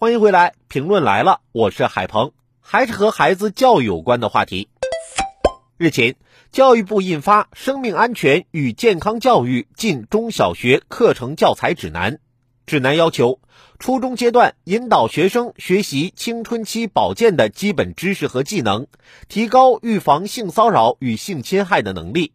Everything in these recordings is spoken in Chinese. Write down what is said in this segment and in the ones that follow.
欢迎回来，评论来了，我是海鹏，还是和孩子教育有关的话题。日前，教育部印发《生命安全与健康教育进中小学课程教材指南》，指南要求，初中阶段引导学生学习青春期保健的基本知识和技能，提高预防性骚扰与性侵害的能力。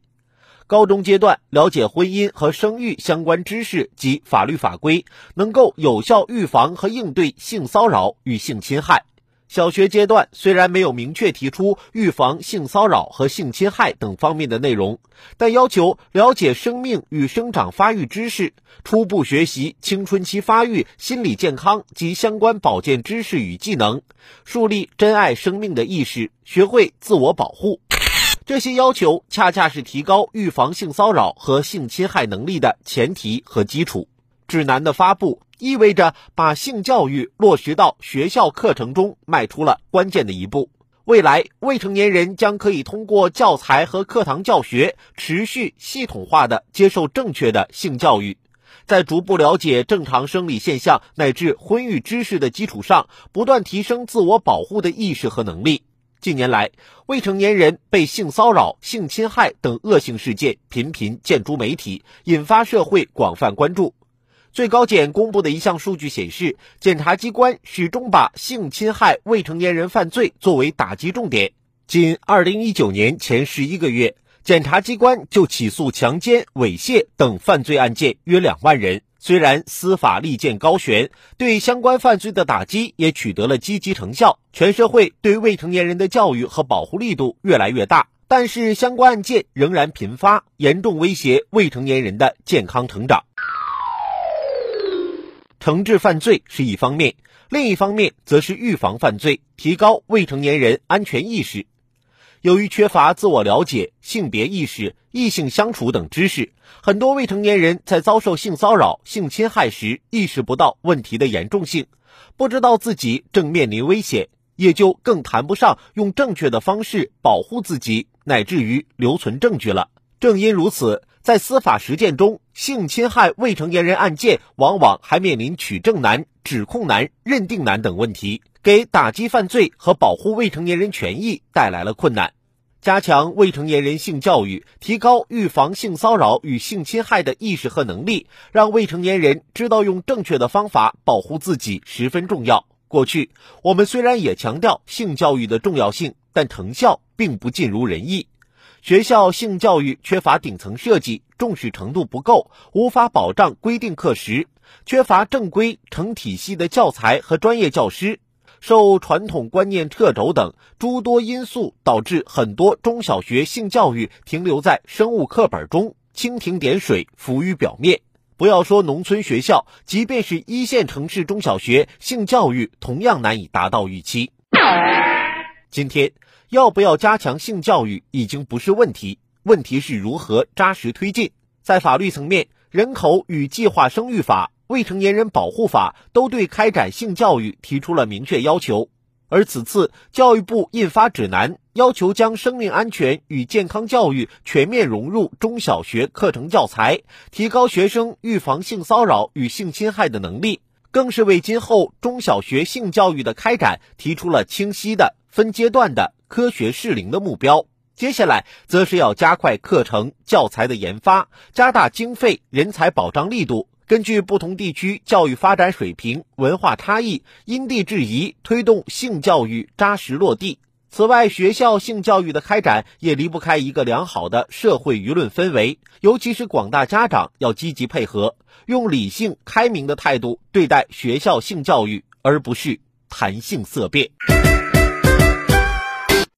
高中阶段了解婚姻和生育相关知识及法律法规，能够有效预防和应对性骚扰与性侵害。小学阶段虽然没有明确提出预防性骚扰和性侵害等方面的内容，但要求了解生命与生长发育知识，初步学习青春期发育、心理健康及相关保健知识与技能，树立珍爱生命的意识，学会自我保护。这些要求恰恰是提高预防性骚扰和性侵害能力的前提和基础。指南的发布意味着把性教育落实到学校课程中，迈出了关键的一步。未来，未成年人将可以通过教材和课堂教学，持续系统化的接受正确的性教育，在逐步了解正常生理现象乃至婚育知识的基础上，不断提升自我保护的意识和能力。近年来，未成年人被性骚扰、性侵害等恶性事件频频见诸媒体，引发社会广泛关注。最高检公布的一项数据显示，检察机关始终把性侵害未成年人犯罪作为打击重点。仅2019年前十一个月，检察机关就起诉强奸、猥亵等犯罪案件约两万人。虽然司法利剑高悬，对相关犯罪的打击也取得了积极成效，全社会对未成年人的教育和保护力度越来越大，但是相关案件仍然频发，严重威胁未成年人的健康成长。惩治犯罪是一方面，另一方面则是预防犯罪，提高未成年人安全意识。由于缺乏自我了解、性别意识、异性相处等知识，很多未成年人在遭受性骚扰、性侵害时，意识不到问题的严重性，不知道自己正面临危险，也就更谈不上用正确的方式保护自己，乃至于留存证据了。正因如此，在司法实践中，性侵害未成年人案件往往还面临取证难、指控难、认定难等问题。给打击犯罪和保护未成年人权益带来了困难。加强未成年人性教育，提高预防性骚扰与性侵害的意识和能力，让未成年人知道用正确的方法保护自己十分重要。过去，我们虽然也强调性教育的重要性，但成效并不尽如人意。学校性教育缺乏顶层设计，重视程度不够，无法保障规定课时，缺乏正规成体系的教材和专业教师。受传统观念掣肘等诸多因素，导致很多中小学性教育停留在生物课本中，蜻蜓点水，浮于表面。不要说农村学校，即便是一线城市中小学，性教育同样难以达到预期。今天，要不要加强性教育已经不是问题，问题是如何扎实推进。在法律层面，《人口与计划生育法》。未成年人保护法都对开展性教育提出了明确要求，而此次教育部印发指南，要求将生命安全与健康教育全面融入中小学课程教材，提高学生预防性骚扰与性侵害的能力，更是为今后中小学性教育的开展提出了清晰的分阶段的科学适龄的目标。接下来，则是要加快课程教材的研发，加大经费人才保障力度。根据不同地区教育发展水平、文化差异，因地制宜推动性教育扎实落地。此外，学校性教育的开展也离不开一个良好的社会舆论氛围，尤其是广大家长要积极配合，用理性开明的态度对待学校性教育，而不是谈性色变。